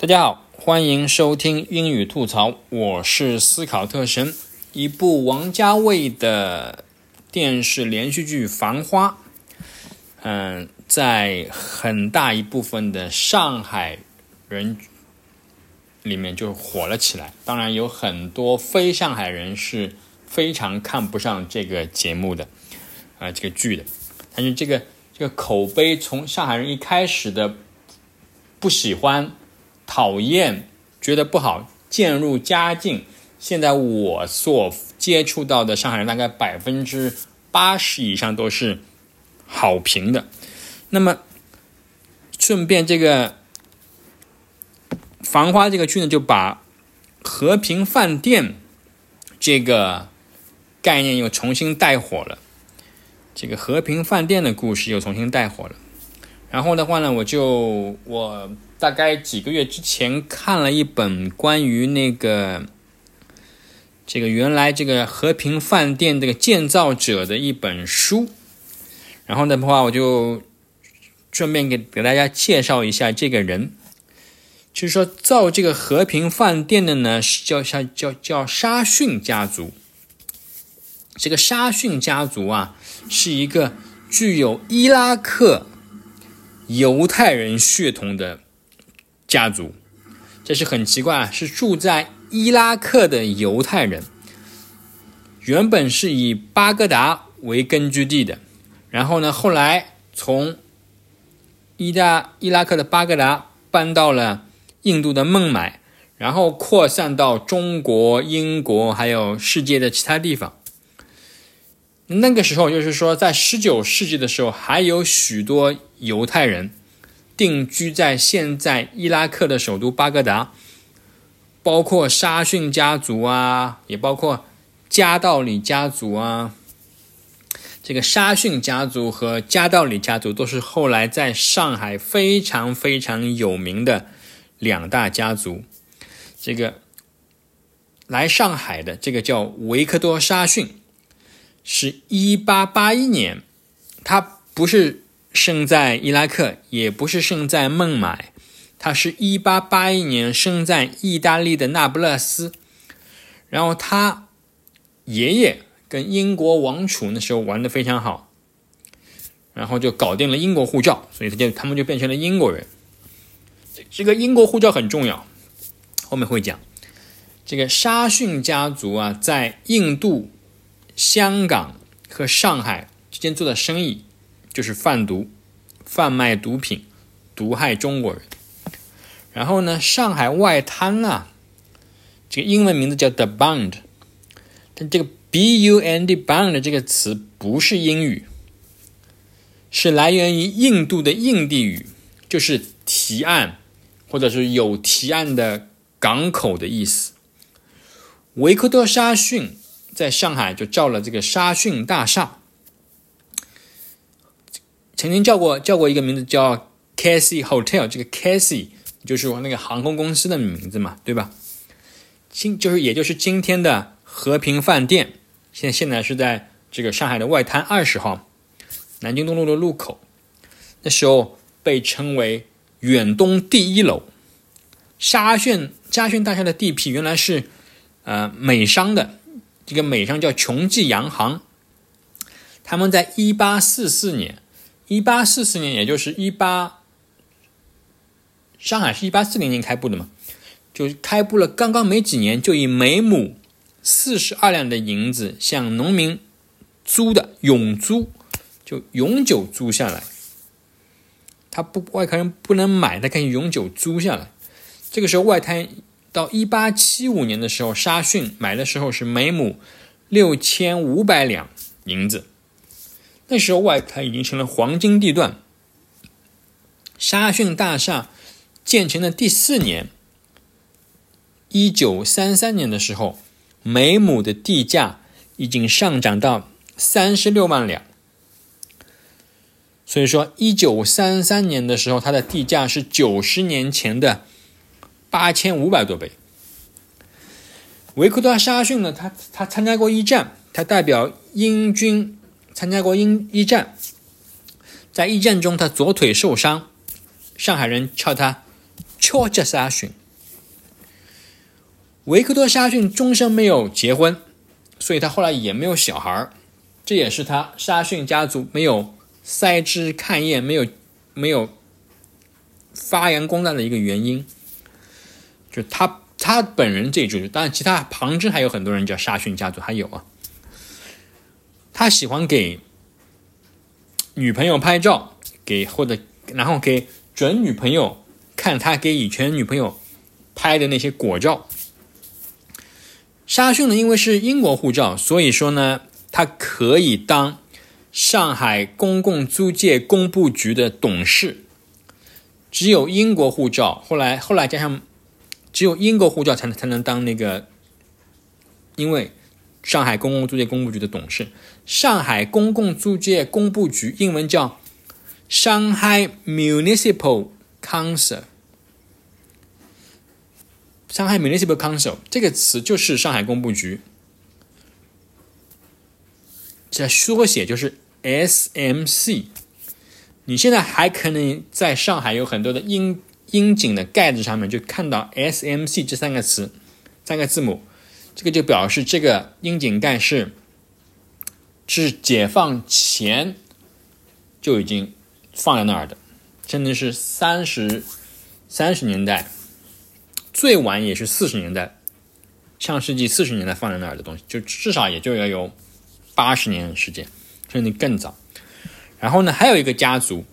大家好，欢迎收听英语吐槽，我是思考特神。一部王家卫的电视连续剧《繁花》，嗯，在很大一部分的上海人里面就火了起来。当然，有很多非上海人是非常看不上这个节目的，啊，这个剧的。但是这个这个口碑从上海人一开始的不喜欢。讨厌，觉得不好，渐入佳境。现在我所接触到的上海人，大概百分之八十以上都是好评的。那么，顺便这个《繁花》这个剧呢，就把和平饭店这个概念又重新带火了。这个和平饭店的故事又重新带火了。然后的话呢，我就我。大概几个月之前看了一本关于那个这个原来这个和平饭店这个建造者的一本书，然后的话我就顺便给给大家介绍一下这个人，就是说造这个和平饭店的呢是叫叫叫叫沙逊家族，这个沙逊家族啊是一个具有伊拉克犹太人血统的。家族，这是很奇怪啊！是住在伊拉克的犹太人，原本是以巴格达为根据地的，然后呢，后来从伊大伊拉克的巴格达搬到了印度的孟买，然后扩散到中国、英国还有世界的其他地方。那个时候，就是说，在十九世纪的时候，还有许多犹太人。定居在现在伊拉克的首都巴格达，包括沙逊家族啊，也包括加道里家族啊。这个沙逊家族和加道里家族都是后来在上海非常非常有名的两大家族。这个来上海的这个叫维克多·沙逊，是一八八一年，他不是。生在伊拉克，也不是生在孟买，他是一八八一年生在意大利的那不勒斯。然后他爷爷跟英国王储那时候玩的非常好，然后就搞定了英国护照，所以他就他们就变成了英国人。这个英国护照很重要，后面会讲。这个沙逊家族啊，在印度、香港和上海之间做的生意。就是贩毒、贩卖毒品、毒害中国人。然后呢，上海外滩啊，这个英文名字叫 The Bund，但这个 B U N D Bund 这个词不是英语，是来源于印度的印地语，就是提案或者是有提案的港口的意思。维克多·沙逊在上海就造了这个沙逊大厦。曾经叫过叫过一个名字叫 Casey Hotel，这个 Casey 就是我那个航空公司的名字嘛，对吧？今就是也就是今天的和平饭店，现现在是在这个上海的外滩二十号，南京东路的路口。那时候被称为远东第一楼。沙逊沙逊大厦的地皮原来是呃美商的，这个美商叫琼记洋行，他们在一八四四年。一八四四年，也就是一八，上海是一八四零年开埠的嘛，就开埠了刚刚没几年，就以每亩四十二两的银子向农民租的永租，就永久租下来。他不外国人不能买，他可以永久租下来。这个时候外滩到一八七五年的时候，沙逊买的时候是每亩六千五百两银子。那时候外滩已经成了黄金地段。沙逊大厦建成的第四年，一九三三年的时候，每亩的地价已经上涨到三十六万两。所以说，一九三三年的时候，它的地价是九十年前的八千五百多倍。维克多·沙逊呢，他他参加过一战，他代表英军。参加过英一战，在一战中他左腿受伤，上海人叫他乔治沙逊。维克多·沙逊终生没有结婚，所以他后来也没有小孩，这也是他沙逊家族没有塞枝看叶、没有没有发扬光大的一个原因。就他他本人这一族，当然其他旁支还有很多人叫沙逊家族，还有啊。他喜欢给女朋友拍照，给或者然后给准女朋友看他给以前女朋友拍的那些果照。沙逊呢，因为是英国护照，所以说呢，他可以当上海公共租界工部局的董事。只有英国护照，后来后来加上只有英国护照才能才能当那个，因为上海公共租界工部局的董事。上海公共租界工部局英文叫 Shanghai Municipal Council。上海 Municipal Council 这个词就是上海工部局，这缩写就是 SMC。你现在还可能在上海有很多的樱樱井的盖子上面就看到 SMC 这三个词，三个字母，这个就表示这个樱井盖是是解放前就已经放在那儿的，甚至是三十三十年代。最晚也是四十年代，上世纪四十年代放在那儿的东西，就至少也就要有八十年时间，甚至更早。然后呢，还有一个家族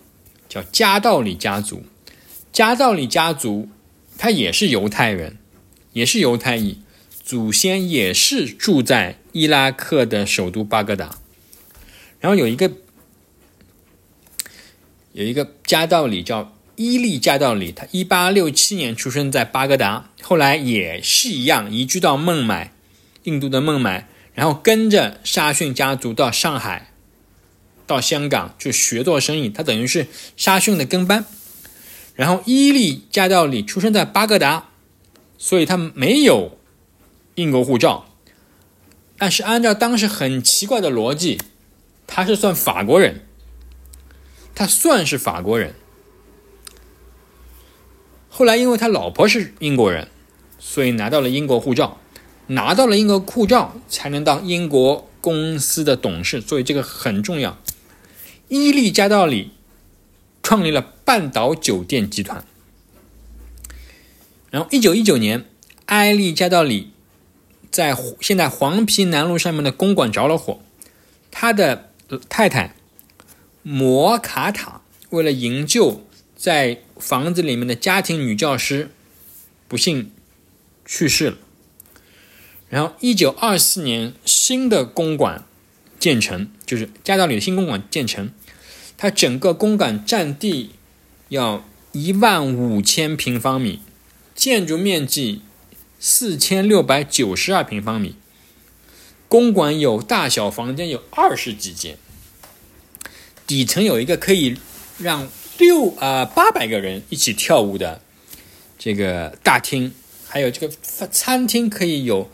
叫加道里家族，加道里家族他也是犹太人，也是犹太裔，祖先也是住在伊拉克的首都巴格达。然后有一个有一个加道里叫。伊利加道里，他一八六七年出生在巴格达，后来也是一样移居到孟买，印度的孟买，然后跟着沙逊家族到上海，到香港去学做生意。他等于是沙逊的跟班。然后伊利加道里出生在巴格达，所以他没有英国护照，但是按照当时很奇怪的逻辑，他是算法国人，他算是法国人。后来，因为他老婆是英国人，所以拿到了英国护照，拿到了英国护照才能当英国公司的董事，所以这个很重要。伊利加道里创立了半岛酒店集团，然后一九一九年，埃利加道里在现在黄陂南路上面的公馆着了火，他的太太摩卡塔为了营救。在房子里面的家庭女教师不幸去世了。然后，一九二四年新的公馆建成，就是加道里的新公馆建成。它整个公馆占地要一万五千平方米，建筑面积四千六百九十二平方米。公馆有大小房间有二十几间，底层有一个可以让。六啊八百个人一起跳舞的这个大厅，还有这个餐厅可以有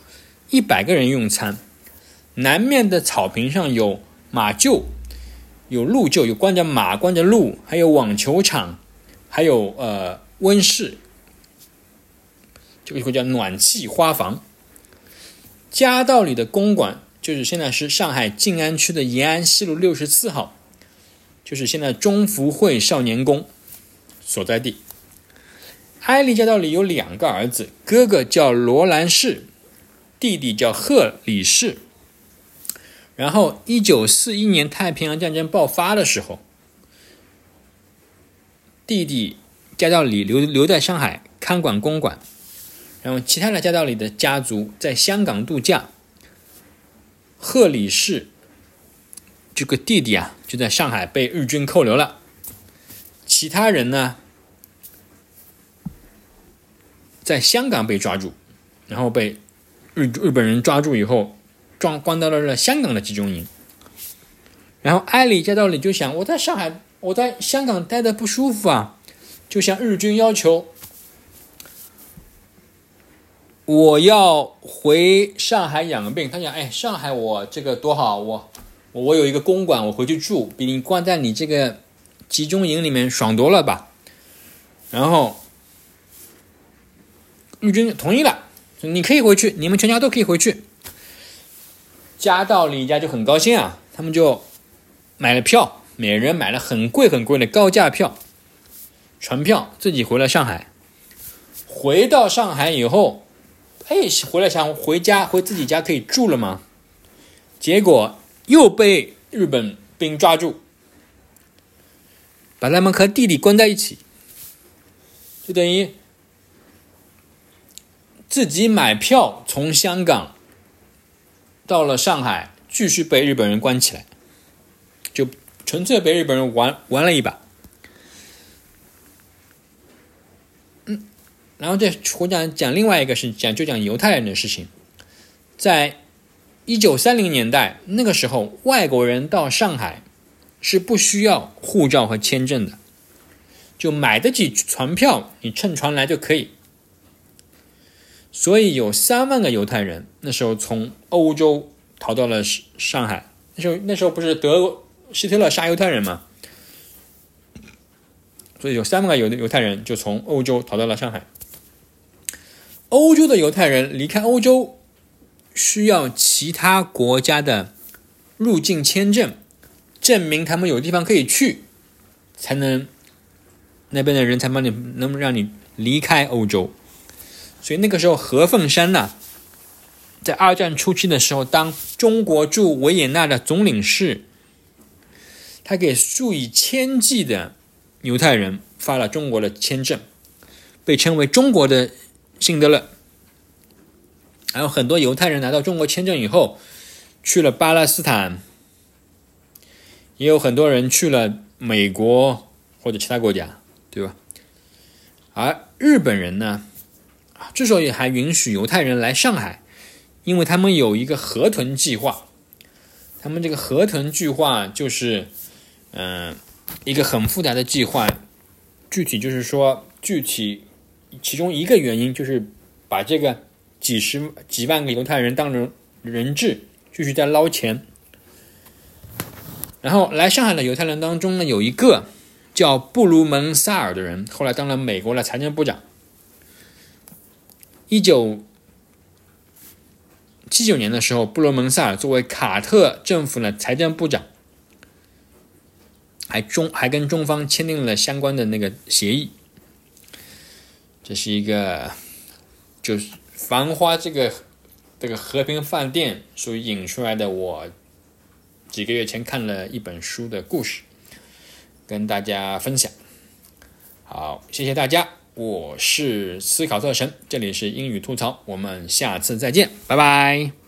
一百个人用餐。南面的草坪上有马厩，有鹿厩，有关着马关着鹿，还有网球场，还有呃温室，这个叫暖气花房。夹道里的公馆就是现在是上海静安区的延安西路六十四号。就是现在中福会少年宫所在地。埃利加道里有两个儿子，哥哥叫罗兰士，弟弟叫赫里士。然后，一九四一年太平洋战争爆发的时候，弟弟加道里留留在上海看管公馆，然后其他的家道里的家族在香港度假。赫里士。这个弟弟啊，就在上海被日军扣留了。其他人呢，在香港被抓住，然后被日日本人抓住以后，装关到了香港的集中营。然后艾里家道里就想，我在上海，我在香港待的不舒服啊，就向日军要求，我要回上海养病。他讲，哎，上海我这个多好，我。我有一个公馆，我回去住，比你关在你这个集中营里面爽多了吧？然后日军同意了，你可以回去，你们全家都可以回去。家道李家就很高兴啊，他们就买了票，每人买了很贵很贵的高价票，船票，自己回了上海。回到上海以后，哎，回来想回家，回自己家可以住了吗？结果又被日本兵抓住，把他们和弟弟关在一起，就等于自己买票从香港到了上海，继续被日本人关起来，就纯粹被日本人玩玩了一把。然后再我讲讲另外一个是讲就讲犹太人的事情，在。一九三零年代，那个时候外国人到上海是不需要护照和签证的，就买得起船票，你乘船来就可以。所以有三万个犹太人那时候从欧洲逃到了上海。那时候那时候不是德希特勒杀犹太人吗？所以有三万个犹犹太人就从欧洲逃到了上海。欧洲的犹太人离开欧洲。需要其他国家的入境签证，证明他们有地方可以去，才能那边的人才帮你能让你离开欧洲。所以那个时候，何凤山呢，在二战初期的时候，当中国驻维也纳的总领事，他给数以千计的犹太人发了中国的签证，被称为中国的辛德勒。还有很多犹太人拿到中国签证以后，去了巴勒斯坦，也有很多人去了美国或者其他国家，对吧？而日本人呢，之所以还允许犹太人来上海，因为他们有一个河豚计划。他们这个河豚计划就是，嗯，一个很复杂的计划。具体就是说，具体其中一个原因就是把这个。几十几万个犹太人当成人质，继续在捞钱。然后来上海的犹太人当中呢，有一个叫布鲁门萨尔的人，后来当了美国的财政部长。一九七九年的时候，布鲁门萨尔作为卡特政府的财政部长，还中还跟中方签订了相关的那个协议。这是一个，就是。繁花这个这个和平饭店所引出来的，我几个月前看了一本书的故事，跟大家分享。好，谢谢大家，我是思考特神，这里是英语吐槽，我们下次再见，拜拜。